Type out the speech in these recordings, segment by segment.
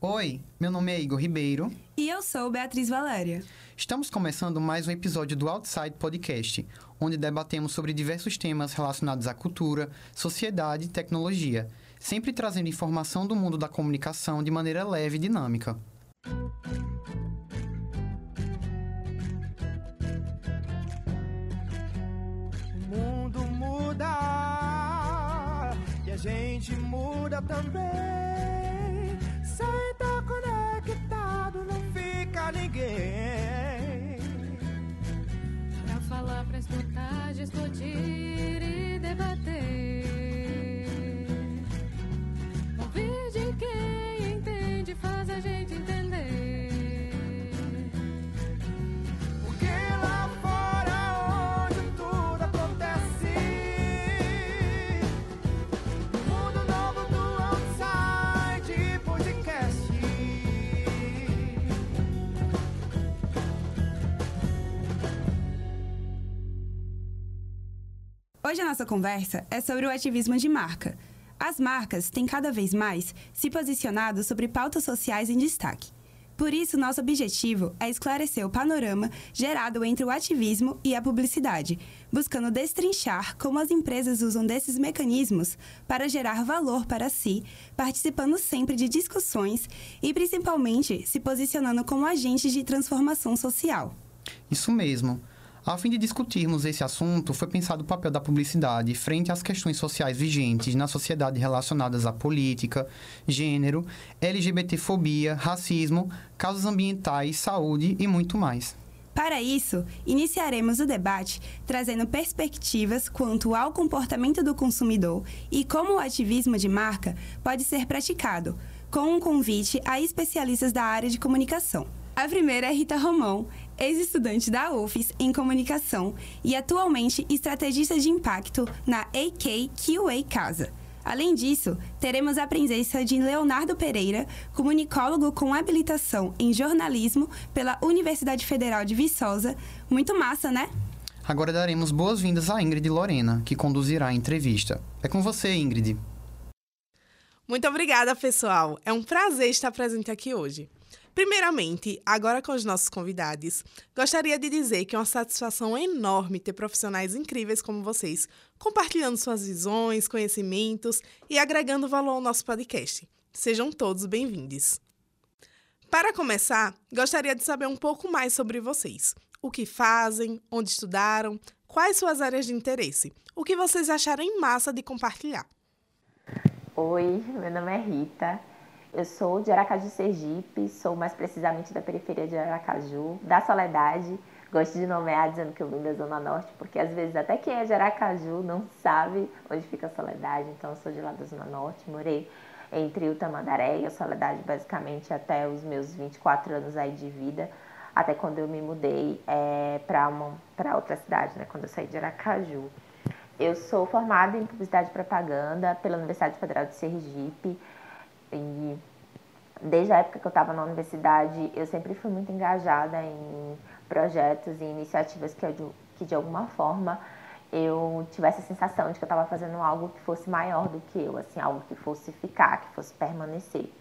Oi, meu nome é Igor Ribeiro. E eu sou Beatriz Valéria. Estamos começando mais um episódio do Outside Podcast, onde debatemos sobre diversos temas relacionados à cultura, sociedade e tecnologia, sempre trazendo informação do mundo da comunicação de maneira leve e dinâmica. O mundo muda e a gente muda também. Pra escutar, discutir e debater. Hoje a nossa conversa é sobre o ativismo de marca. As marcas têm cada vez mais se posicionado sobre pautas sociais em destaque. Por isso, nosso objetivo é esclarecer o panorama gerado entre o ativismo e a publicidade, buscando destrinchar como as empresas usam desses mecanismos para gerar valor para si, participando sempre de discussões e, principalmente, se posicionando como agentes de transformação social. Isso mesmo. A fim de discutirmos esse assunto, foi pensado o papel da publicidade frente às questões sociais vigentes na sociedade relacionadas à política, gênero, LGBTfobia, racismo, causas ambientais, saúde e muito mais. Para isso, iniciaremos o debate trazendo perspectivas quanto ao comportamento do consumidor e como o ativismo de marca pode ser praticado, com um convite a especialistas da área de comunicação. A primeira é Rita Romão, ex-estudante da UFES em comunicação e atualmente estrategista de impacto na AK QA Casa. Além disso, teremos a presença de Leonardo Pereira, comunicólogo com habilitação em jornalismo pela Universidade Federal de Viçosa. Muito massa, né? Agora daremos boas-vindas a Ingrid Lorena, que conduzirá a entrevista. É com você, Ingrid. Muito obrigada, pessoal. É um prazer estar presente aqui hoje. Primeiramente, agora com os nossos convidados, gostaria de dizer que é uma satisfação enorme ter profissionais incríveis como vocês, compartilhando suas visões, conhecimentos e agregando valor ao nosso podcast. Sejam todos bem-vindos. Para começar, gostaria de saber um pouco mais sobre vocês. O que fazem, onde estudaram, quais suas áreas de interesse, o que vocês acharem massa de compartilhar. Oi, meu nome é Rita. Eu sou de Aracaju, Sergipe, sou mais precisamente da periferia de Aracaju, da Soledade. Gosto de nomear dizendo que eu vim da Zona Norte, porque às vezes até quem é de Aracaju não sabe onde fica a Soledade, então eu sou de lá da Zona Norte, morei entre o Tamandaré e a Soledade basicamente até os meus 24 anos aí de vida, até quando eu me mudei é, para outra cidade, né, quando eu saí de Aracaju. Eu sou formada em Publicidade e Propaganda pela Universidade Federal de Sergipe, e desde a época que eu estava na universidade, eu sempre fui muito engajada em projetos e iniciativas que, eu, que de alguma forma eu tivesse a sensação de que eu estava fazendo algo que fosse maior do que eu, assim, algo que fosse ficar, que fosse permanecer.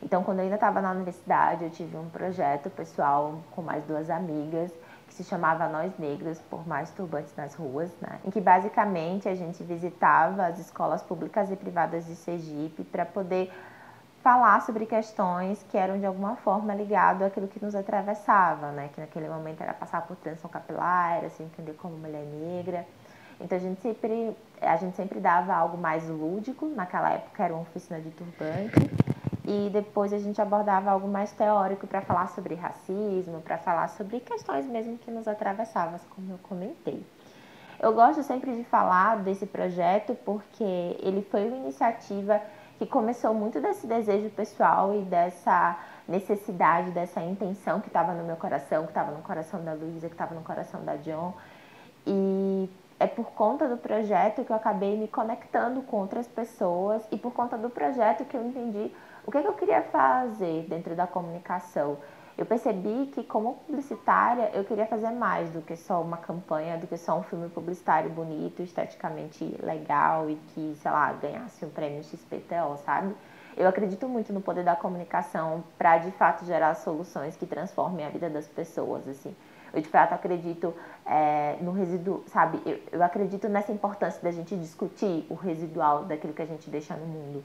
Então, quando eu ainda estava na universidade, eu tive um projeto pessoal com mais duas amigas que se chamava Nós Negras por Mais Turbantes nas Ruas, né? em que basicamente a gente visitava as escolas públicas e privadas de Sergipe para poder falar sobre questões que eram de alguma forma ligado àquilo que nos atravessava, né? Que naquele momento era passar por transição capilar, era se entender como mulher negra. Então a gente sempre a gente sempre dava algo mais lúdico, naquela época era uma oficina de turbante, e depois a gente abordava algo mais teórico para falar sobre racismo, para falar sobre questões mesmo que nos atravessavam, como eu comentei. Eu gosto sempre de falar desse projeto porque ele foi uma iniciativa que começou muito desse desejo pessoal e dessa necessidade, dessa intenção que estava no meu coração, que estava no coração da Luísa, que estava no coração da John. E é por conta do projeto que eu acabei me conectando com outras pessoas e por conta do projeto que eu entendi o que, é que eu queria fazer dentro da comunicação. Eu percebi que, como publicitária, eu queria fazer mais do que só uma campanha, do que só um filme publicitário bonito, esteticamente legal e que, sei lá, ganhasse um prêmio XPTO, sabe? Eu acredito muito no poder da comunicação para de fato gerar soluções que transformem a vida das pessoas, assim. Eu de fato acredito é, no resíduo, sabe? Eu, eu acredito nessa importância da gente discutir o residual daquilo que a gente deixa no mundo.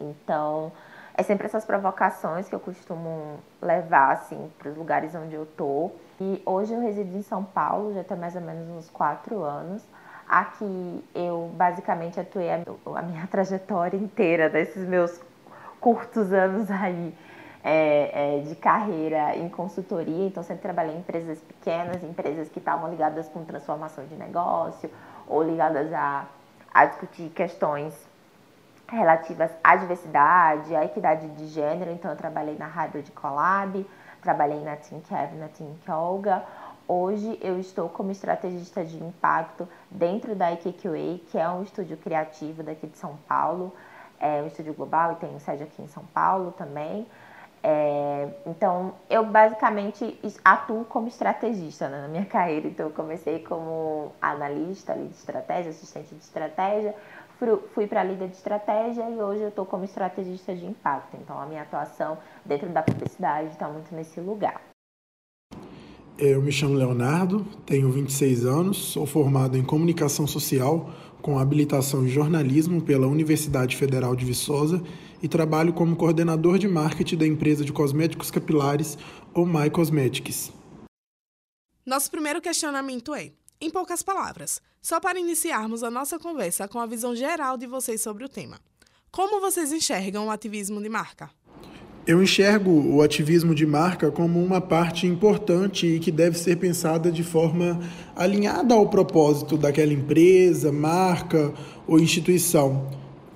Então, é sempre essas provocações que eu costumo levar, assim, para os lugares onde eu tô. E hoje eu resido em São Paulo, já tem mais ou menos uns quatro anos. Aqui eu basicamente atuei a, minha trajetória inteira desses meus curtos anos aí é, é, de carreira em consultoria, então sempre trabalhei em empresas pequenas, empresas que estavam ligadas com transformação de negócio ou ligadas a, a discutir questões relativas à diversidade, à equidade de gênero. Então, eu trabalhei na Hybrid Collab, trabalhei na Team Kevin, na Team Olga. Hoje eu estou como estrategista de impacto dentro da IKQA, que é um estúdio criativo daqui de São Paulo, é um estúdio global e tem sede aqui em São Paulo também. É, então, eu basicamente atuo como estrategista né, na minha carreira. Então, eu comecei como analista ali de estratégia, assistente de estratégia, fui para líder de estratégia e hoje eu estou como estrategista de impacto. Então, a minha atuação dentro da publicidade está muito nesse lugar. Eu me chamo Leonardo, tenho 26 anos, sou formado em comunicação social com habilitação em jornalismo pela Universidade Federal de Viçosa e trabalho como coordenador de marketing da empresa de cosméticos capilares, ou My Cosmetics. Nosso primeiro questionamento é: em poucas palavras, só para iniciarmos a nossa conversa com a visão geral de vocês sobre o tema. Como vocês enxergam o ativismo de marca? Eu enxergo o ativismo de marca como uma parte importante e que deve ser pensada de forma alinhada ao propósito daquela empresa, marca ou instituição,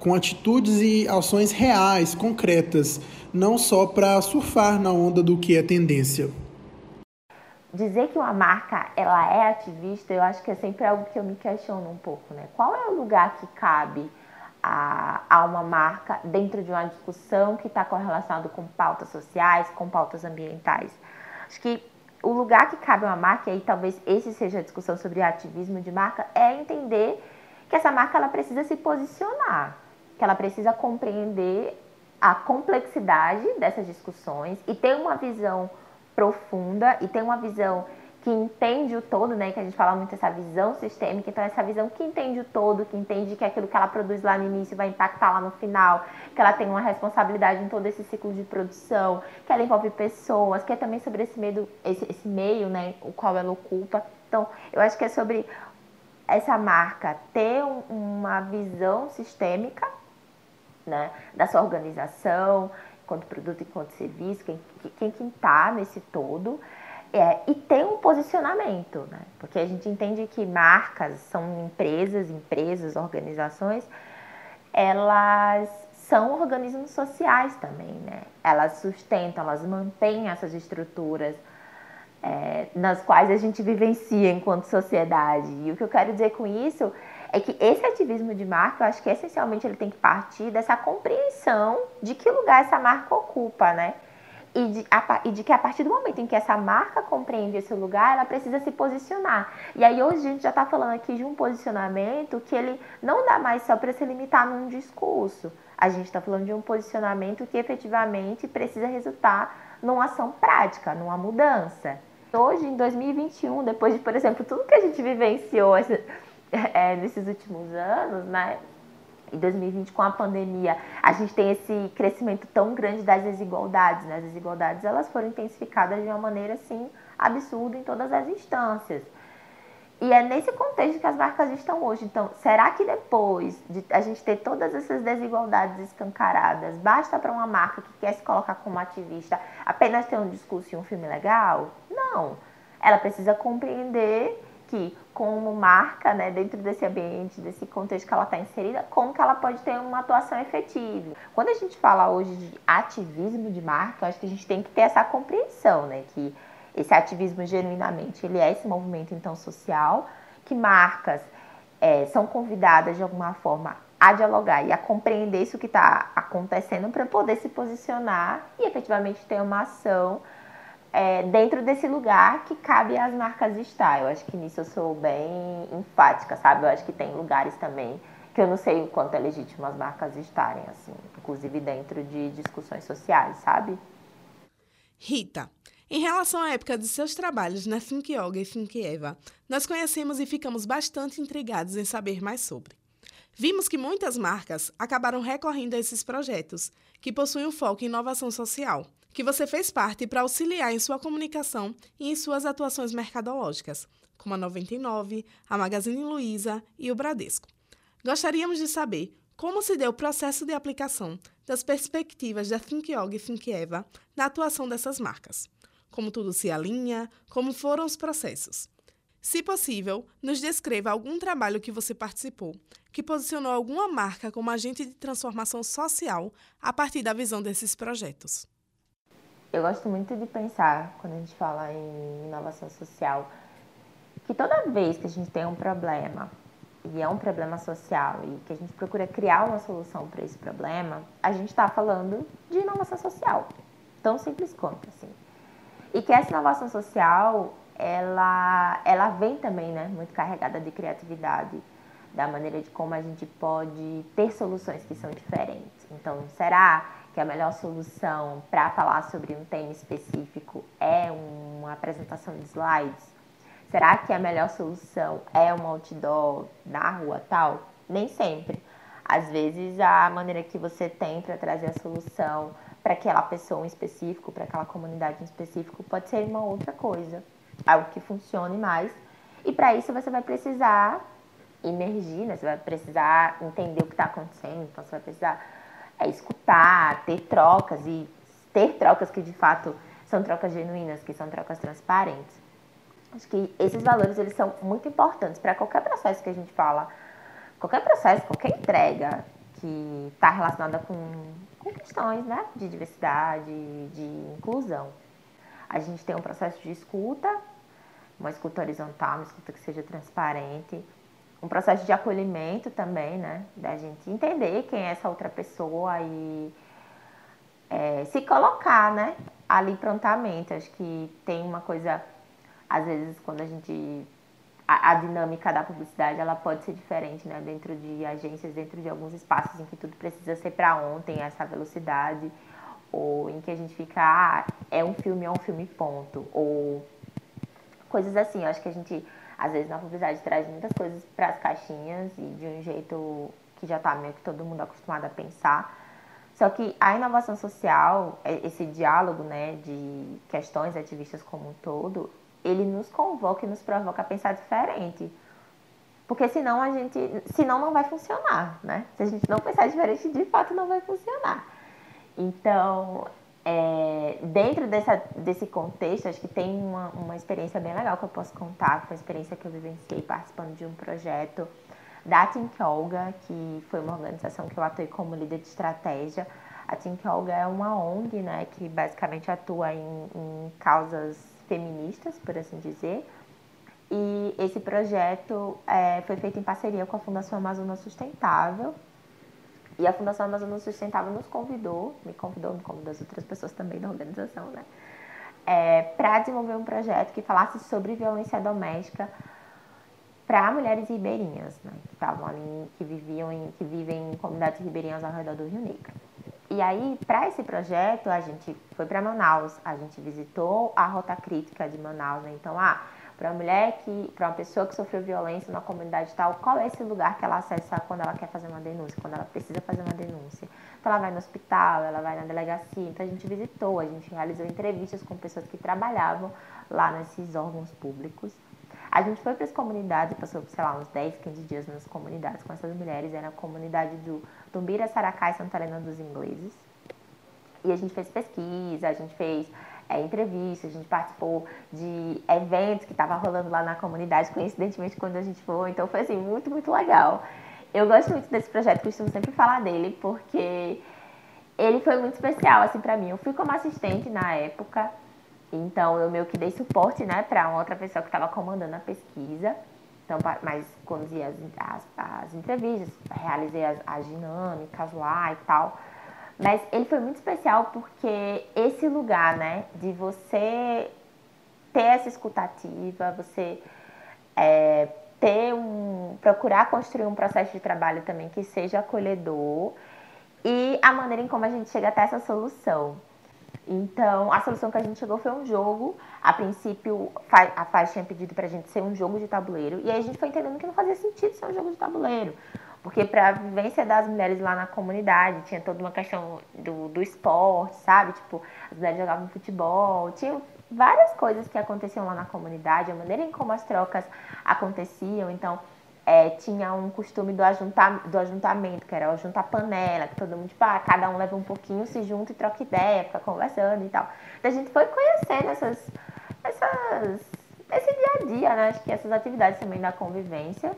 com atitudes e ações reais, concretas, não só para surfar na onda do que é tendência dizer que uma marca ela é ativista, eu acho que é sempre algo que eu me questiono um pouco, né? Qual é o lugar que cabe a, a uma marca dentro de uma discussão que está correlacionado com pautas sociais, com pautas ambientais? Acho que o lugar que cabe uma marca, e aí talvez esse seja a discussão sobre ativismo de marca, é entender que essa marca ela precisa se posicionar, que ela precisa compreender a complexidade dessas discussões e ter uma visão profunda e tem uma visão que entende o todo, né? Que a gente fala muito essa visão sistêmica, então essa visão que entende o todo, que entende que aquilo que ela produz lá no início vai impactar lá no final, que ela tem uma responsabilidade em todo esse ciclo de produção, que ela envolve pessoas, que é também sobre esse meio, esse, esse meio, né? O qual ela ocupa. Então, eu acho que é sobre essa marca ter um, uma visão sistêmica, né? Da sua organização, enquanto produto, enquanto serviço, quem quem está nesse todo, é, e tem um posicionamento, né? Porque a gente entende que marcas são empresas, empresas, organizações, elas são organismos sociais também, né? Elas sustentam, elas mantêm essas estruturas é, nas quais a gente vivencia enquanto sociedade. E o que eu quero dizer com isso é que esse ativismo de marca, eu acho que essencialmente ele tem que partir dessa compreensão de que lugar essa marca ocupa, né? E de, a, e de, que a partir do momento em que essa marca compreende esse lugar, ela precisa se posicionar. E aí hoje a gente já está falando aqui de um posicionamento que ele não dá mais só para se limitar num discurso. A gente está falando de um posicionamento que efetivamente precisa resultar numa ação prática, numa mudança. Hoje, em 2021, depois de, por exemplo, tudo que a gente vivenciou é, nesses últimos anos, né? Em 2020, com a pandemia, a gente tem esse crescimento tão grande das desigualdades, né? As desigualdades, elas foram intensificadas de uma maneira, assim, absurda em todas as instâncias. E é nesse contexto que as marcas estão hoje. Então, será que depois de a gente ter todas essas desigualdades escancaradas, basta para uma marca que quer se colocar como ativista apenas ter um discurso e um filme legal? Não. Ela precisa compreender que como marca, né, dentro desse ambiente, desse contexto que ela está inserida, como que ela pode ter uma atuação efetiva. Quando a gente fala hoje de ativismo de marca, acho que a gente tem que ter essa compreensão, né, que esse ativismo genuinamente ele é esse movimento então social, que marcas é, são convidadas de alguma forma a dialogar e a compreender isso que está acontecendo para poder se posicionar e efetivamente ter uma ação é, dentro desse lugar que cabe às marcas estar. Eu acho que nisso eu sou bem enfática, sabe? Eu acho que tem lugares também que eu não sei o quanto é legítimo as marcas estarem, assim, inclusive dentro de discussões sociais, sabe? Rita, em relação à época de seus trabalhos na Think Yoga e Think Eva, nós conhecemos e ficamos bastante intrigados em saber mais sobre. Vimos que muitas marcas acabaram recorrendo a esses projetos, que possuem um foco em inovação social, que você fez parte para auxiliar em sua comunicação e em suas atuações mercadológicas, como a 99, a Magazine Luiza e o Bradesco. Gostaríamos de saber como se deu o processo de aplicação das perspectivas da Think e Think na atuação dessas marcas. Como tudo se alinha, como foram os processos. Se possível, nos descreva algum trabalho que você participou, que posicionou alguma marca como agente de transformação social a partir da visão desses projetos. Eu gosto muito de pensar, quando a gente fala em inovação social, que toda vez que a gente tem um problema, e é um problema social, e que a gente procura criar uma solução para esse problema, a gente está falando de inovação social. Tão simples quanto, assim. E que essa inovação social, ela, ela vem também, né, muito carregada de criatividade, da maneira de como a gente pode ter soluções que são diferentes. Então, será que a melhor solução para falar sobre um tema específico é uma apresentação de slides? Será que a melhor solução é um outdoor na rua tal? Nem sempre. Às vezes, a maneira que você tem para trazer a solução para aquela pessoa em específico, para aquela comunidade em específico, pode ser uma outra coisa, algo que funcione mais. E para isso você vai precisar emergir, né? Você vai precisar entender o que está acontecendo, então você vai precisar é, escutar, ter trocas e ter trocas que de fato são trocas genuínas, que são trocas transparentes. Acho que esses valores eles são muito importantes para qualquer processo que a gente fala, qualquer processo, qualquer entrega que está relacionada com, com questões né, de diversidade, de inclusão. A gente tem um processo de escuta, uma escuta horizontal, uma escuta que seja transparente, um processo de acolhimento também, né? Da gente entender quem é essa outra pessoa e é, se colocar, né? Ali prontamente. Acho que tem uma coisa, às vezes, quando a gente. A, a, dinâmica da publicidade ela pode ser diferente, né? Dentro de agências, dentro de alguns espaços em que tudo precisa ser para ontem, essa velocidade. Ou em que a gente fica, ah, é um filme, é um filme, ponto. Ou coisas assim. Acho que a gente às vezes na publicidade traz muitas coisas para as caixinhas e de um jeito que já está meio que todo mundo acostumado a pensar. Só que a inovação social, é, esse diálogo né, de questões ativistas como um todo, ele nos convoca e nos provoca a pensar diferente. Porque senão a gente. Senão não vai funcionar, né? Se a gente não pensar diferente, de fato não vai funcionar. Então, é, dentro dessa, desse contexto, acho que tem uma, uma experiência bem legal que eu posso contar, foi a experiência que eu vivenciei participando de um projeto da Think Olga, que foi uma organização que eu atuei como líder de estratégia. A Think Olga é uma ONG, né, que basicamente atua em, em causas feministas, por assim dizer. E esse projeto é, foi feito em parceria com a Fundação Amazônia Sustentável, e a Fundação Amazônia Sustentável nos convidou, me convidou, me convidou as outras pessoas também da organização, né? É, para desenvolver um projeto que falasse sobre violência doméstica para mulheres ribeirinhas, né? Que estavam ali, que viviam em, que vivem em comunidades ribeirinhas ao redor do Rio Negro. E aí, para esse projeto, a gente foi para Manaus, a gente visitou a Rota Crítica de Manaus, né? Então, ah, para uma mulher que, para uma pessoa que sofreu violência na comunidade tal, qual é esse lugar que ela acessa quando ela quer fazer uma denúncia, quando ela precisa fazer uma denúncia? Então ela vai no hospital, ela vai na delegacia. Então a gente visitou, a gente realizou entrevistas com pessoas que trabalhavam lá nesses órgãos públicos. A gente foi para as comunidades, passou, sei lá, uns 10, 15 dias nas comunidades com essas mulheres. Era a comunidade do Tumbira, Saracá e Santa Helena dos Ingleses. E a gente fez pesquisa, a gente fez é, entrevistas, a gente participou de eventos que estavam rolando lá na comunidade, coincidentemente quando a gente foi, então foi assim, muito, muito legal. Eu gosto muito desse projeto, costumo sempre falar dele, porque ele foi muito especial, assim, para mim. Eu fui como assistente na época, então eu meio que dei suporte, né, para outra pessoa que estava comandando a pesquisa. Então, mas conduzi as, as, as entrevistas, realizei as, as dinâmicas lá e tal. Mas ele foi muito especial porque esse lugar, né, de você ter essa escutativa, você é, ter um, procurar construir um processo de trabalho também que seja acolhedor e a maneira em como a gente chega até essa solução. Então, a solução que a gente chegou foi um jogo. A princípio, a Faz tinha pedido pra gente ser um jogo de tabuleiro. E aí a gente foi entendendo que não fazia sentido ser um jogo de tabuleiro. Porque para a vivência das mulheres lá na comunidade, tinha toda uma questão do, do esporte, sabe? Tipo, as mulheres jogavam futebol, tinha várias coisas que aconteciam lá na comunidade, a maneira em como as trocas aconteciam. Então, é, tinha um costume do, ajuntar, do ajuntamento, que era o juntar panela, que todo mundo, tipo, ah, cada um leva um pouquinho, se junta e troca ideia, fica conversando e tal. Então a gente foi conhecendo essas, essas, esse dia a dia, né? Acho que essas atividades também da convivência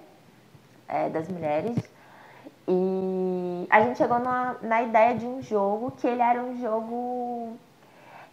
é, das mulheres. E a gente chegou na, na ideia de um jogo que ele era um jogo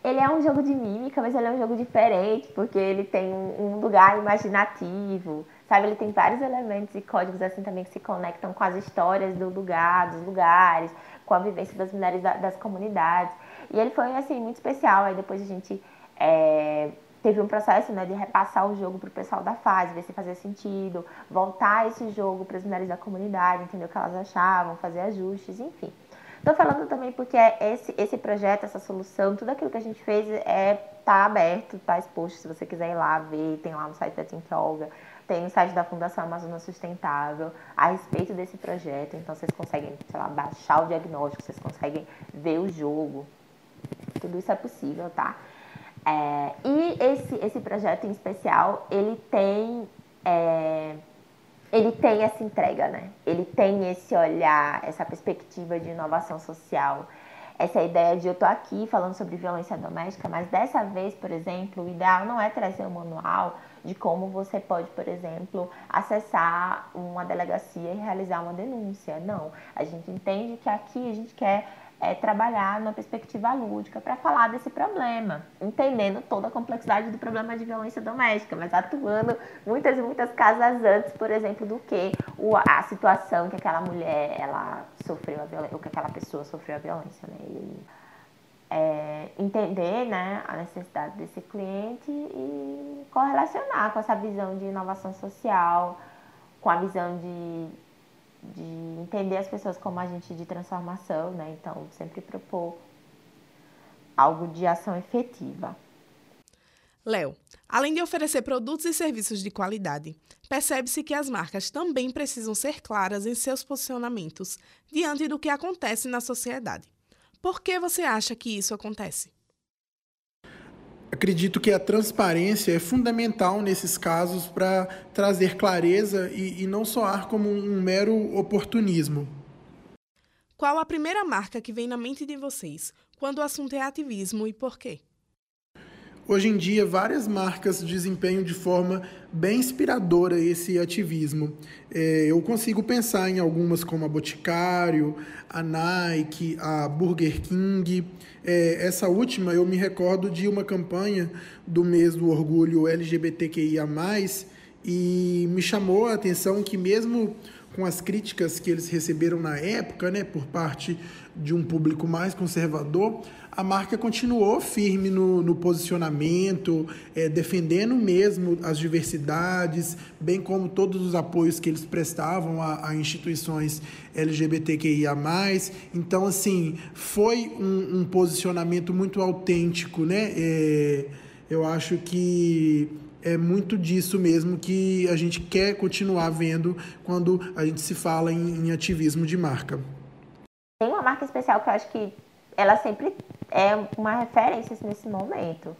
ele é um jogo de mímica, mas ele é um jogo diferente, porque ele tem um, um lugar imaginativo, sabe? Ele tem vários elementos e códigos assim também que se conectam com as histórias do lugar, dos lugares, com a vivência das mulheres da- das comunidades. E ele foi, assim, muito especial. Aí depois a gente é, teve um processo, né, de repassar o jogo pro pessoal da fase, ver se fazia sentido, voltar esse jogo para as mulheres da comunidade, entender o que elas achavam, fazer ajustes, enfim. Estou falando também porque esse, esse projeto, essa solução, tudo aquilo que a gente fez é tá aberto, tá exposto. Se você quiser ir lá ver, tem lá no site da Think Olga, tem no site da Fundação Amazônia Sustentável a respeito desse projeto. Então vocês conseguem, sei lá, baixar o diagnóstico, vocês conseguem ver o jogo. Tudo isso é possível, tá? É, e esse, esse projeto em especial, ele tem é, ele tem essa entrega, né? Ele tem esse olhar, essa perspectiva de inovação social, essa ideia de eu tô aqui falando sobre violência doméstica, mas dessa vez, por exemplo, o ideal não é trazer um manual de como você pode, por exemplo, acessar uma delegacia e realizar uma denúncia. Não, a gente entende que aqui a gente quer é, trabalhar numa perspectiva lúdica para falar desse problema, entendendo toda a complexidade do problema de violência doméstica, mas atuando muitas e muitas casas antes, por exemplo, do que o, a situação que aquela mulher ela sofreu a violência, ou que aquela pessoa sofreu a violência, né? E, é, entender né, a necessidade desse cliente e correlacionar com essa visão de inovação social, com a visão de de entender as pessoas como agente de transformação, né? Então, sempre propor algo de ação efetiva. Léo, além de oferecer produtos e serviços de qualidade, percebe-se que as marcas também precisam ser claras em seus posicionamentos diante do que acontece na sociedade. Por que você acha que isso acontece? Acredito que a transparência é fundamental nesses casos para trazer clareza e, e não soar como um mero oportunismo. Qual a primeira marca que vem na mente de vocês quando o assunto é ativismo e por quê? Hoje em dia, várias marcas desempenham de forma bem inspiradora esse ativismo. É, eu consigo pensar em algumas como a Boticário, a Nike, a Burger King. É, essa última eu me recordo de uma campanha do mês do orgulho LGBTQIA+, e me chamou a atenção que mesmo com as críticas que eles receberam na época, né, por parte de um público mais conservador, a marca continuou firme no, no posicionamento, é, defendendo mesmo as diversidades, bem como todos os apoios que eles prestavam a, a instituições LGBTQIA+. Então, assim, foi um, um posicionamento muito autêntico, né? É, eu acho que é muito disso mesmo que a gente quer continuar vendo quando a gente se fala em, em ativismo de marca. Tem uma marca especial que eu acho que ela sempre é uma referência assim, nesse momento,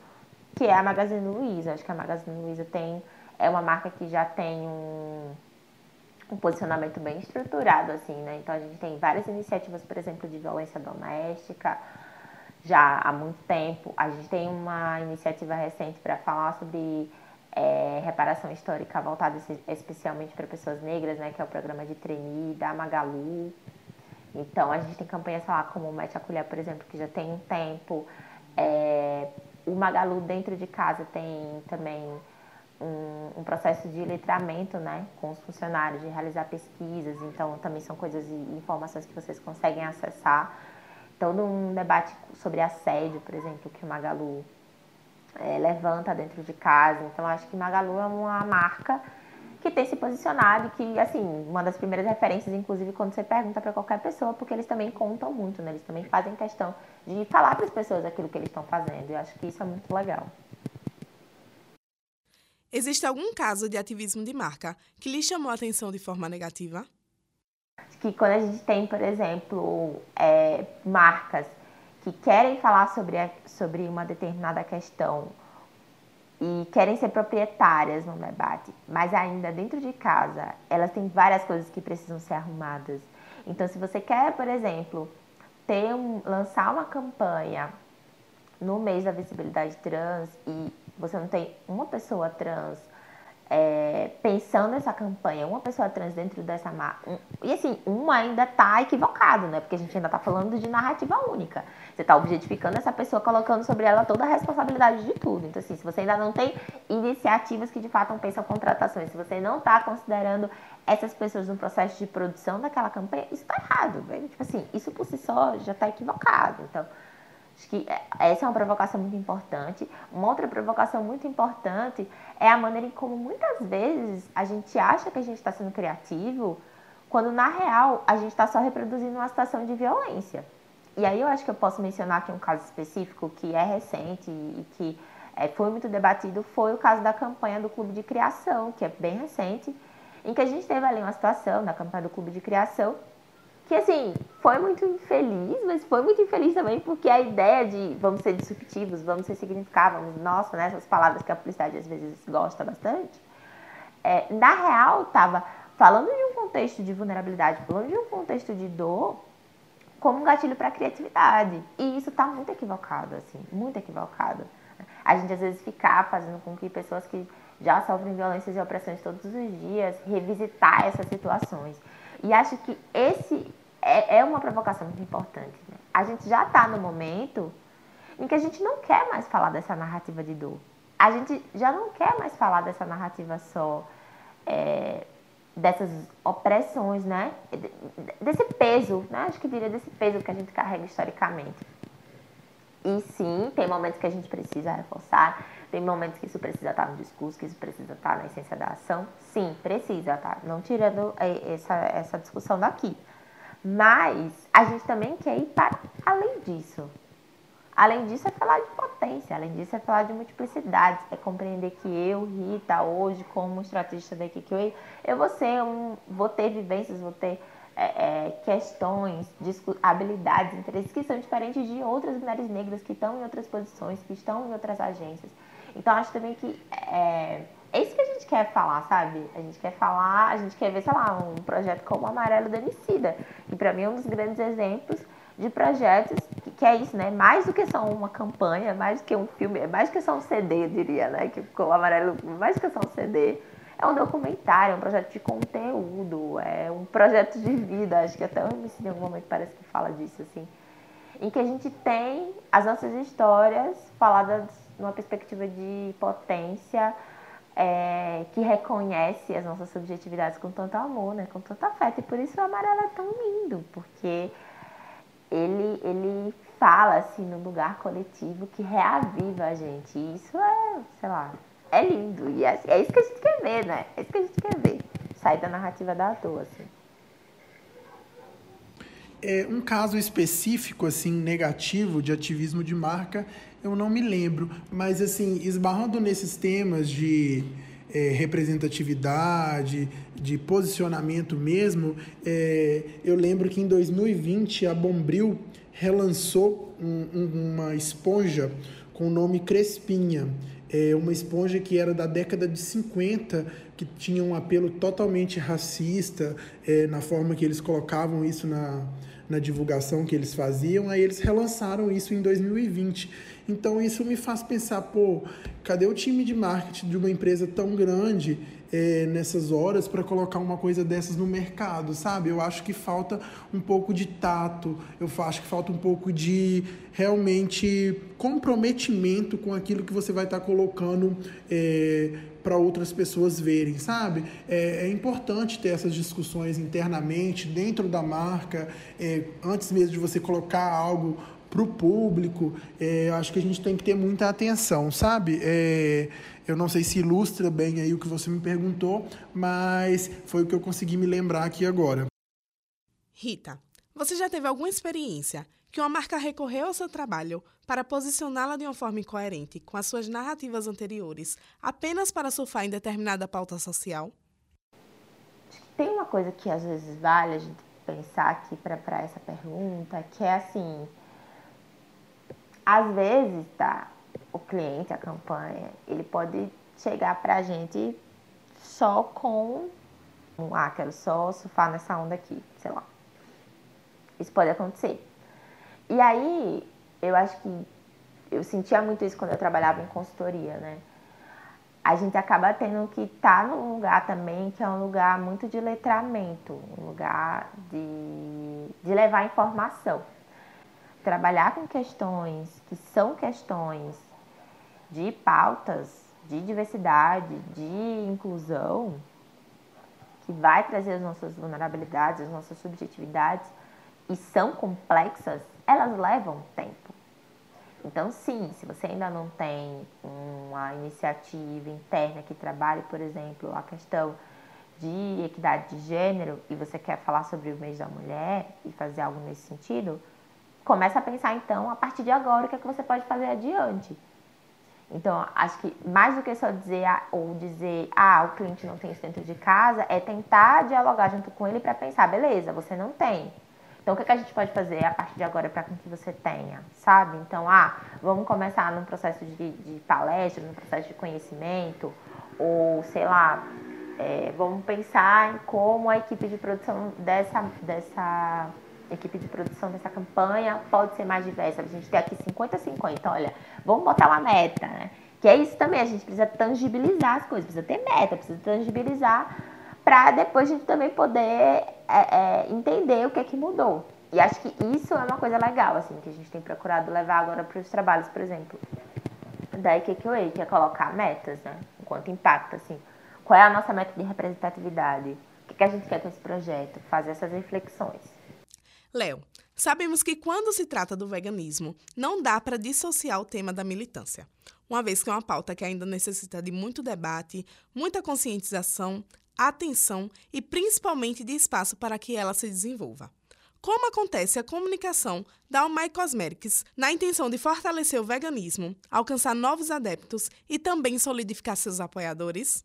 que é a Magazine Luiza. Acho que a Magazine Luiza tem é uma marca que já tem um, um posicionamento bem estruturado assim, né? Então a gente tem várias iniciativas, por exemplo, de violência doméstica já há muito tempo. A gente tem uma iniciativa recente para falar sobre é, reparação histórica voltada especialmente para pessoas negras, né? Que é o programa de trainee da Magalu. Então, a gente tem campanhas, lá, como o Mete a Colher, por exemplo, que já tem um tempo. É, o Magalu dentro de casa tem também um, um, processo de letramento, né, com os funcionários, de realizar pesquisas. Então, também são coisas e informações que vocês conseguem acessar. Todo um debate sobre assédio, por exemplo, que o Magalu é, levanta dentro de casa. Então, acho que Magalu é uma marca que tem se posicionado, que, assim, uma das primeiras referências, inclusive, quando você pergunta para qualquer pessoa, porque eles também contam muito, né? Eles também fazem questão de falar para as pessoas aquilo que eles estão fazendo. Eu acho que isso é muito legal. Existe algum caso de ativismo de marca que lhe chamou a atenção de forma negativa? que quando a gente tem, por exemplo, é, marcas que querem falar sobre, a- sobre uma determinada questão e querem ser proprietárias no debate, mas ainda dentro de casa elas têm várias coisas que precisam ser arrumadas. Então, se você quer, por exemplo, ter um, lançar uma campanha no mês da visibilidade trans e você não tem uma pessoa trans é, pensando nessa campanha, uma pessoa trans dentro dessa marca. E assim, um ainda está equivocado, né? Porque a gente ainda está falando de narrativa única. Você está objetificando essa pessoa, colocando sobre ela toda a responsabilidade de tudo. Então, assim, se você ainda não tem iniciativas que de fato pensam contratações, se você não está considerando essas pessoas no processo de produção daquela campanha, isso está errado, velho. Tipo assim, isso por si só já está equivocado. Então, Acho que essa é uma provocação muito importante. Uma outra provocação muito importante é a maneira em como muitas vezes a gente acha que a gente está sendo criativo, quando na real a gente está só reproduzindo uma situação de violência. E aí eu acho que eu posso mencionar aqui um caso específico que é recente e que é, foi muito debatido, foi o caso da campanha do Clube de Criação, que é bem recente, em que a gente teve ali uma situação na campanha do Clube de Criação que assim, foi muito infeliz, mas foi muito infeliz também porque a ideia de vamos ser disruptivos, vamos ser significar, vamos, nossa, né, essas palavras que a publicidade às vezes gosta bastante, é, na real estava falando de um contexto de vulnerabilidade, falando de um contexto de dor, como um gatilho para criatividade. E isso está muito equivocado, assim, muito equivocado. A gente às vezes ficar fazendo com que pessoas que já sofrem violências e opressões todos os dias revisitar essas situações. E acho que esse é, é uma provocação muito importante. Né? A gente já está no momento em que a gente não quer mais falar dessa narrativa de dor. A gente já não quer mais falar dessa narrativa só é, dessas opressões, né? Desse peso, né? Acho que diria desse peso que a gente carrega historicamente. E sim, tem momentos que a gente precisa reforçar, tem momentos que isso precisa estar no discurso, que isso precisa estar na essência da ação. Sim, precisa, tá? Não tirando essa, essa discussão daqui. Mas a gente também quer ir para além disso. Além disso, é falar de potência, além disso, é falar de multiplicidades, é compreender que eu, Rita, hoje, como estrategista da equipe, eu vou, ser um, vou ter vivências, vou ter é, é, questões, habilidades, interesses que são diferentes de outras mulheres negras que estão em outras posições, que estão em outras agências. Então, acho também que é, é isso que a gente quer falar, sabe? A gente quer falar, a gente quer ver, sei lá, um projeto como o Amarelo da Emicida, que para mim é um dos grandes exemplos de projetos que, que, é isso, né? Mais do que só uma campanha, mais do que um filme, é mais do que só um CD, eu diria, né? Que ficou amarelo, mais do que só um CD. É um documentário, é um projeto de conteúdo, é um projeto de vida. Acho que até o MC em algum momento parece que fala disso, assim. Em que a gente tem as nossas histórias faladas numa perspectiva de potência, é, que reconhece as nossas subjetividades com tanto amor, né? Com tanto afeto. E por isso o amarelo é tão lindo, porque ele, ele fala assim no lugar coletivo que reaviva a gente. E isso é, sei lá, é lindo. E é, é, isso que a gente quer ver, né? É isso que a gente quer ver. Sair da narrativa da toa, assim. É, um caso específico, assim, negativo de ativismo de marca, eu não me lembro. Mas, assim, esbarrando nesses temas de é, representatividade, de posicionamento mesmo, é, eu lembro que em 2020 a Bombril relançou um, um, uma esponja com o nome Crespinha. É uma esponja que era da década de 50, que tinha um apelo totalmente racista é, na forma que eles colocavam isso na, na divulgação que eles faziam. Aí eles relançaram isso em 2020. Então isso me faz pensar, pô, cadê o time de marketing de uma empresa tão grande é, nessas horas para colocar uma coisa dessas no mercado, sabe? Eu acho que falta um pouco de tato, eu acho que falta um pouco de realmente comprometimento com aquilo que você vai estar tá colocando é, para outras pessoas verem, sabe? É, é, importante ter essas discussões internamente, dentro da marca, é, antes mesmo de você colocar algo para o público, é, eu acho que a gente tem que ter muita atenção, sabe? É, eu não sei se ilustra bem aí o que você me perguntou, mas foi o que eu consegui me lembrar aqui agora. Rita, você já teve alguma experiência que uma marca recorreu ao seu trabalho para posicioná-la de uma forma incoerente com as suas narrativas anteriores, apenas para surfar em determinada pauta social? Tem uma coisa que às vezes vale a gente pensar aqui para essa pergunta, que é assim, às vezes, tá, o cliente, a campanha, ele pode chegar pra gente só com um, ah, quero só surfar nessa onda aqui, sei lá. Isso pode acontecer. E aí, eu acho que eu sentia muito isso quando eu trabalhava em consultoria, né? A gente acaba tendo que estar tá num lugar também que é um lugar muito de letramento, um lugar de, de levar informação. Trabalhar com questões que são questões de pautas de diversidade, de inclusão, que vai trazer as nossas vulnerabilidades, as nossas subjetividades, e são complexas, elas levam tempo. Então, sim, se você ainda não tem uma iniciativa interna que trabalhe, por exemplo, a questão de equidade de gênero e você quer falar sobre o mês da mulher e fazer algo nesse sentido, começa a pensar então, a partir de agora, o que é que você pode fazer adiante. Então, acho que mais do que só dizer ou dizer, ah, o cliente não tem isso dentro de casa, é tentar dialogar junto com ele para pensar, beleza, você não tem. Então, o que, que a gente pode fazer a partir de agora para que você tenha, sabe? Então, ah, vamos começar num processo de, de palestra, num processo de conhecimento, ou sei lá, é, vamos pensar em como a equipe de produção dessa, dessa equipe de produção dessa campanha pode ser mais diversa. A gente tem aqui 50-50. Olha, vamos botar uma meta, né? Que é isso também, a gente precisa tangibilizar as coisas, precisa ter meta, precisa tangibilizar para depois a gente também poder é, é, entender o que é que mudou. E acho que isso é uma coisa legal, assim, que a gente tem procurado levar agora para os trabalhos, por exemplo, da IQQA, que é colocar metas, né? Enquanto impacto, assim. Qual é a nossa meta de representatividade? O que, que a gente quer com esse projeto? Fazer essas reflexões. Léo, sabemos que quando se trata do veganismo, não dá para dissociar o tema da militância, uma vez que é uma pauta que ainda necessita de muito debate, muita conscientização, atenção e principalmente de espaço para que ela se desenvolva. Como acontece a comunicação da Almai Cosmetics na intenção de fortalecer o veganismo, alcançar novos adeptos e também solidificar seus apoiadores?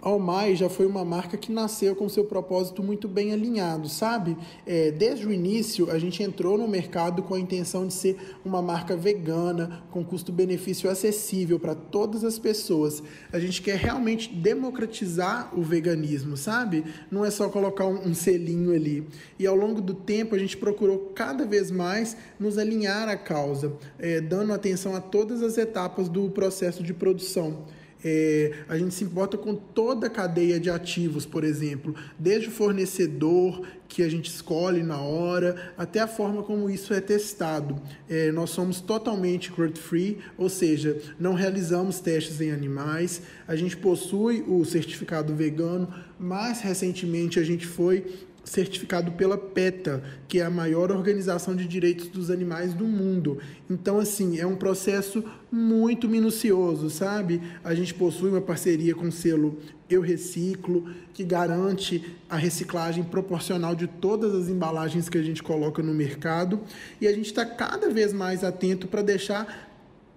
Almai já foi uma marca que nasceu com seu propósito muito bem alinhado, sabe? É, desde o início, a gente entrou no mercado com a intenção de ser uma marca vegana, com custo-benefício acessível para todas as pessoas. A gente quer realmente democratizar o veganismo, sabe? Não é só colocar um, um selinho ali. E ao longo do tempo, a gente procurou cada vez mais nos alinhar à causa, é, dando atenção a todas as etapas do processo de produção. É, a gente se importa com toda a cadeia de ativos, por exemplo, desde o fornecedor que a gente escolhe na hora, até a forma como isso é testado. É, nós somos totalmente cruelty-free, ou seja, não realizamos testes em animais. A gente possui o certificado vegano. Mais recentemente, a gente foi certificado pela PETA, que é a maior organização de direitos dos animais do mundo. Então, assim, é um processo muito minucioso, sabe? A gente possui uma parceria com o selo Eu Reciclo, que garante a reciclagem proporcional de todas as embalagens que a gente coloca no mercado. E a gente está cada vez mais atento para deixar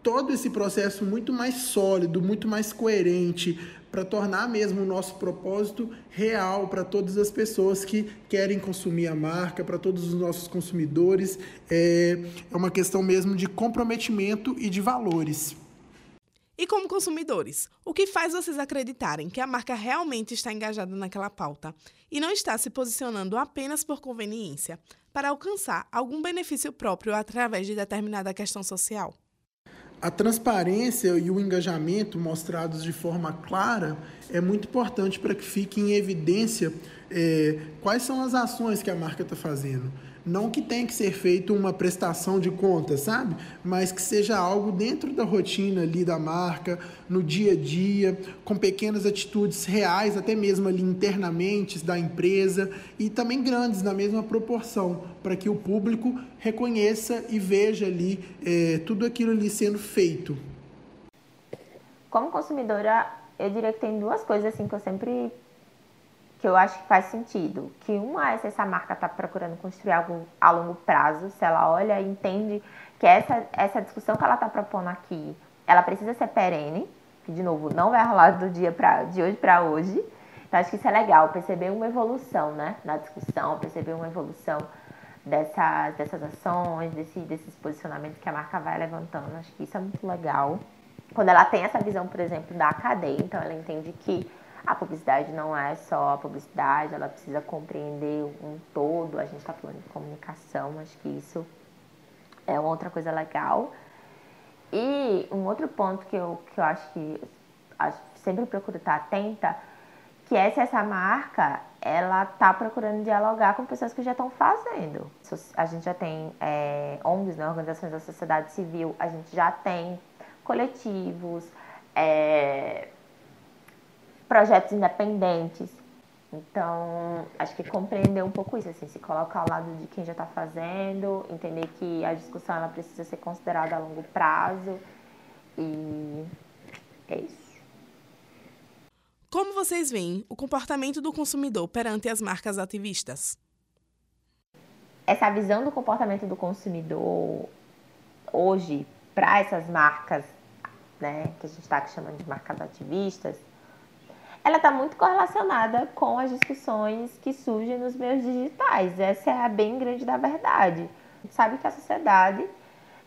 todo esse processo muito mais sólido, muito mais coerente, para tornar mesmo o nosso propósito real para todas as pessoas que querem consumir a marca, para todos os nossos consumidores. É, é uma questão mesmo de comprometimento e de valores. E como consumidores, o que faz vocês acreditarem que a marca realmente está engajada naquela pauta e não está se posicionando apenas por conveniência, para alcançar algum benefício próprio através de determinada questão social? A transparência e o engajamento mostrados de forma clara é muito importante para que fique em evidência é, quais são as ações que a marca está fazendo. Não que tenha que ser feito uma prestação de contas, sabe? Mas que seja algo dentro da rotina ali da marca, no dia a dia, com pequenas atitudes reais, até mesmo ali internamente da empresa e também grandes na mesma proporção, para que o público reconheça e veja ali é, tudo aquilo ali sendo feito. Como consumidora, eu diria que tem duas coisas assim que eu sempre que eu acho que faz sentido. Que uma é se essa marca está procurando construir algo a longo prazo, se ela olha e entende que essa, essa discussão que ela está propondo aqui, ela precisa ser perene, que de novo não vai rolar do dia pra, de hoje para hoje. Então acho que isso é legal, perceber uma evolução né, na discussão, perceber uma evolução dessas, dessas ações, desse, desses posicionamentos que a marca vai levantando. Acho que isso é muito legal. Quando ela tem essa visão, por exemplo, da cadeia, então ela entende que a publicidade não é só a publicidade, ela precisa compreender um todo. A gente está falando de comunicação, acho que isso é uma outra coisa legal. E um outro ponto que eu, que eu acho que acho, sempre procuro estar atenta, que é se essa marca ela está procurando dialogar com pessoas que já estão fazendo. A gente já tem é, ONGs, né, organizações da sociedade civil, a gente já tem coletivos, é, projetos independentes. Então, acho que compreender um pouco isso, assim, se colocar ao lado de quem já está fazendo, entender que a discussão ela precisa ser considerada a longo prazo e é isso. Como vocês veem o comportamento do consumidor perante as marcas ativistas? Essa visão do comportamento do consumidor hoje para essas marcas, né, que a gente está chamando de marcas ativistas, ela está muito correlacionada com as discussões que surgem nos meios digitais. Essa é a bem grande da verdade. A gente sabe que a sociedade,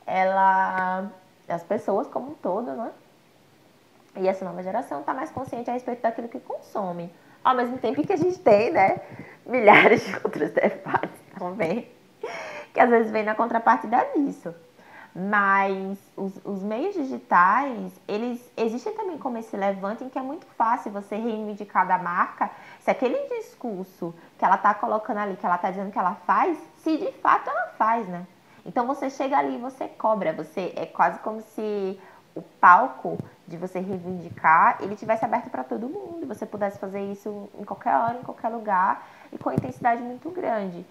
ela, as pessoas como um todo, né? E essa nova geração está mais consciente a respeito daquilo que consome. Ao mesmo tempo que a gente tem, né, milhares de outros debates também, que às vezes vem na contrapartida disso. Mas os, os, meios digitais, eles existem também como esse levante em que é muito fácil você reivindicar da marca se aquele discurso que ela está colocando ali, que ela está dizendo que ela faz, se de fato ela faz, né? Então você chega ali e você cobra, você é quase como se o palco de você reivindicar, ele tivesse aberto para todo mundo, você pudesse fazer isso em qualquer hora, em qualquer lugar e com intensidade muito grande.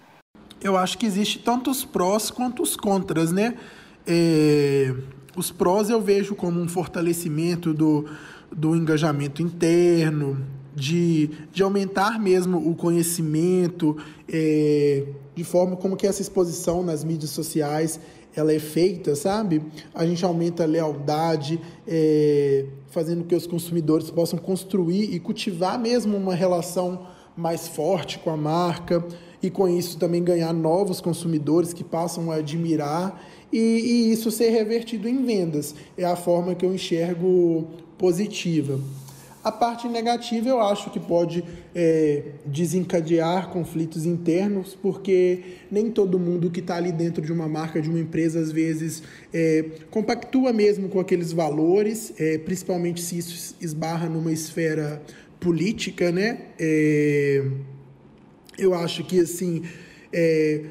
Eu acho que existe tanto os prós quanto os contras, né? É, os prós eu vejo como um fortalecimento do, do engajamento interno, de, de aumentar mesmo o conhecimento, é, de forma como que essa exposição nas mídias sociais ela é feita, sabe? A gente aumenta a lealdade, é, fazendo que os consumidores possam construir e cultivar mesmo uma relação mais forte com a marca e com isso também ganhar novos consumidores que passam a admirar e, e isso ser revertido em vendas. É a forma que eu enxergo positiva. A parte negativa eu acho que pode é, desencadear conflitos internos, porque nem todo mundo que está ali dentro de uma marca, de uma empresa, às vezes é, compactua mesmo com aqueles valores, é, principalmente se isso esbarra numa esfera política, né? É, eu acho que assim é,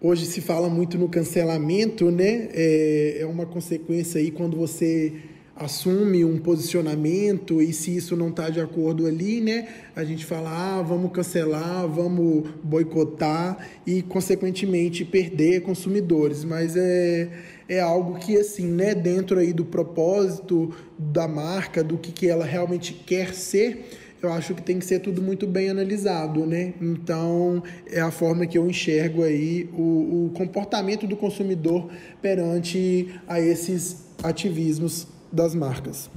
Hoje se fala muito no cancelamento, né? É, é uma consequência aí quando você assume um posicionamento e se isso não está de acordo ali, né? A gente fala, ah, vamos cancelar, vamos boicotar e, consequentemente, perder consumidores. Mas é, é algo que, assim, né, dentro aí do propósito da marca, do que, que ela realmente quer ser, eu acho que tem que ser tudo muito bem analisado, né? Então, é a forma que eu enxergo aí o, o comportamento do consumidor perante a esses ativismos das marcas.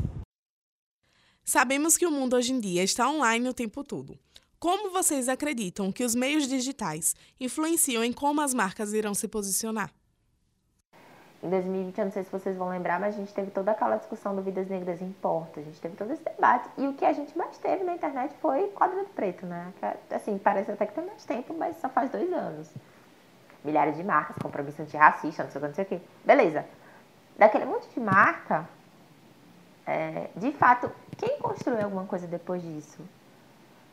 Sabemos que o mundo hoje em dia está online o tempo todo. Como vocês acreditam que os meios digitais influenciam em como as marcas irão se posicionar? Em 2020, eu não sei se vocês vão lembrar, mas a gente teve toda aquela discussão do Vidas Negras Importa, a gente teve todo esse debate. E o que a gente mais teve na internet foi quadro preto, né? Que, assim, parece até que tem mais tempo, mas só faz dois anos. Milhares de marcas, compromisso antirracista, não sei o que, não sei o que. Beleza. Daquele monte de marca, é, de fato, quem construiu alguma coisa depois disso?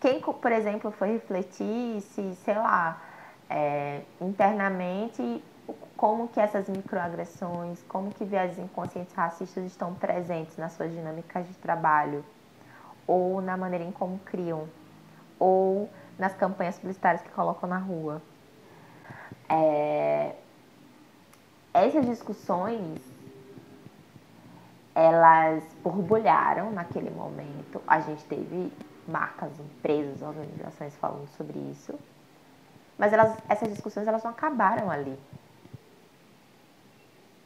Quem, por exemplo, foi refletir se, sei lá, é, internamente como que essas microagressões, como que viés inconscientes racistas estão presentes nas suas dinâmicas de trabalho, ou na maneira em como criam, ou nas campanhas publicitárias que colocam na rua. É, essas discussões elas borbulharam naquele momento. A gente teve marcas, empresas, organizações falando sobre isso. Mas elas, essas discussões elas não acabaram ali.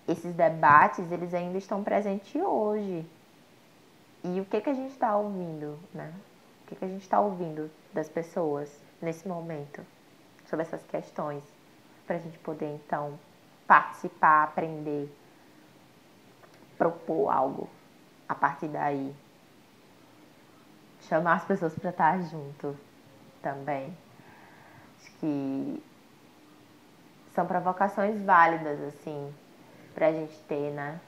Esses debates eles ainda estão presentes hoje. E o que, que a gente está ouvindo, né? O que, que a gente está ouvindo das pessoas nesse momento sobre essas questões? Para a gente poder, então, participar, aprender, propor algo a partir daí. Chamar as pessoas para estar junto também. Acho que são provocações válidas, assim, pra gente ter, né?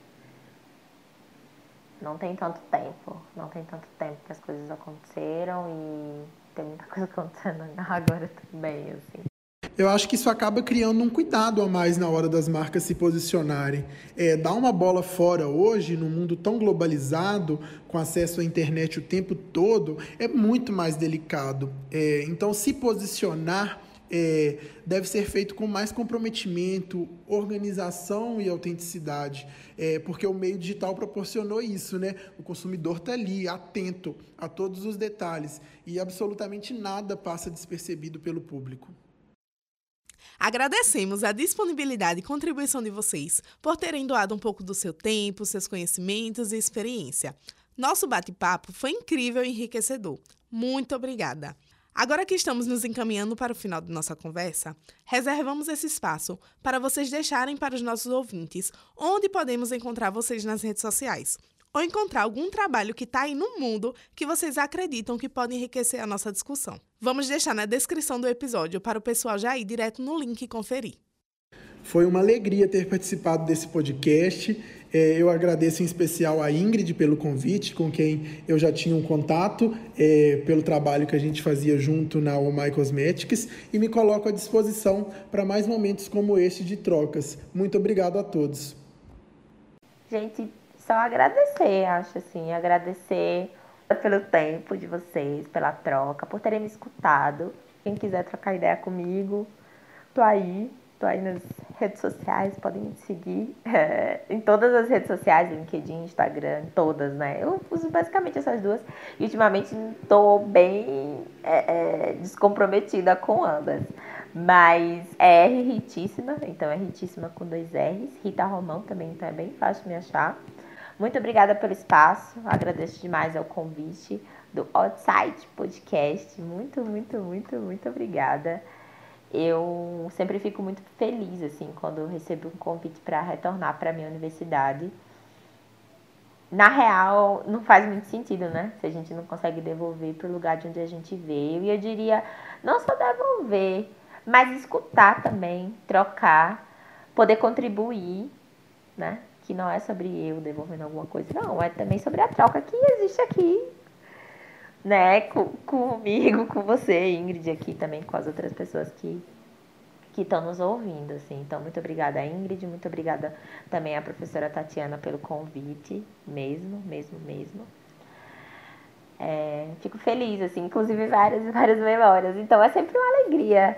Não tem tanto tempo, não tem tanto tempo que as coisas aconteceram e tem muita coisa acontecendo agora também, assim. Eu acho que isso acaba criando um cuidado a mais na hora das marcas se posicionarem. É, dar uma bola fora hoje, num mundo tão globalizado, com acesso à internet o tempo todo, é muito mais delicado. É, então, se posicionar é, deve ser feito com mais comprometimento, organização e autenticidade, é, porque o meio digital proporcionou isso, né? O consumidor está ali, atento a todos os detalhes e absolutamente nada passa despercebido pelo público. Agradecemos a disponibilidade e contribuição de vocês por terem doado um pouco do seu tempo, seus conhecimentos e experiência. Nosso bate-papo foi incrível e enriquecedor. Muito obrigada! Agora que estamos nos encaminhando para o final de nossa conversa, reservamos esse espaço para vocês deixarem para os nossos ouvintes onde podemos encontrar vocês nas redes sociais ou encontrar algum trabalho que está aí no mundo que vocês acreditam que pode enriquecer a nossa discussão. Vamos deixar na descrição do episódio para o pessoal já ir direto no link e conferir. Foi uma alegria ter participado desse podcast. É, eu agradeço em especial a Ingrid pelo convite, com quem eu já tinha um contato, é, pelo trabalho que a gente fazia junto na Oh Cosmetics, e me coloco à disposição para mais momentos como este de trocas. Muito obrigado a todos. Gente, só agradecer, acho assim, agradecer pelo tempo de vocês, pela troca, por terem me escutado. Quem quiser trocar ideia comigo, tô aí, aí nas redes sociais, podem me seguir é, em todas as redes sociais, LinkedIn, Instagram, todas, né? Eu uso basicamente essas duas e ultimamente tô bem é, é, descomprometida com ambas. Mas é R Ritíssima, então é Ritíssima com dois R's. Rita Romão também, então é bem fácil me achar. Muito obrigada pelo espaço, agradeço demais ao convite do Outside Podcast. Muito, muito, muito, muito obrigada. Eu sempre fico muito feliz assim quando recebo um convite para retornar para minha universidade. Na real, não faz muito sentido, né? Se a gente não consegue devolver para o lugar de onde a gente veio. E eu diria, não só devolver, mas escutar também, trocar, poder contribuir, né? que não é sobre eu devolvendo alguma coisa, não, é também sobre a troca que existe aqui, né, com, comigo, com você, Ingrid, aqui também com as outras pessoas que que estão nos ouvindo, assim. Então, muito obrigada, Ingrid, muito obrigada também à professora Tatiana pelo convite, mesmo, mesmo, mesmo. É, fico feliz, assim, inclusive várias, várias memórias. Então, é sempre uma alegria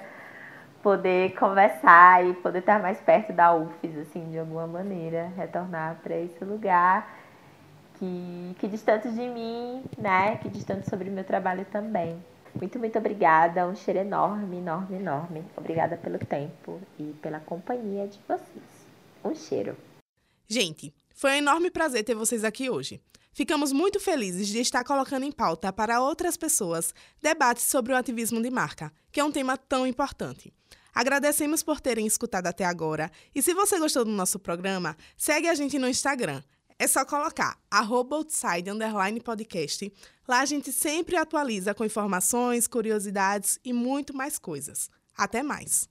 poder conversar e poder estar mais perto da UFES, assim, de alguma maneira, retornar para esse lugar que, que distante de mim, né, que distante sobre o meu trabalho também. Muito, muito obrigada, um cheiro enorme, enorme, enorme. Obrigada pelo tempo e pela companhia de vocês. Um cheiro. Gente, foi um enorme prazer ter vocês aqui hoje. Ficamos muito felizes de estar colocando em pauta para outras pessoas debates sobre o ativismo de marca, que é um tema tão importante. Agradecemos por terem escutado até agora e se você gostou do nosso programa, segue a gente no Instagram. É só colocar outside podcast. Lá a gente sempre atualiza com informações, curiosidades e muito mais coisas. Até mais!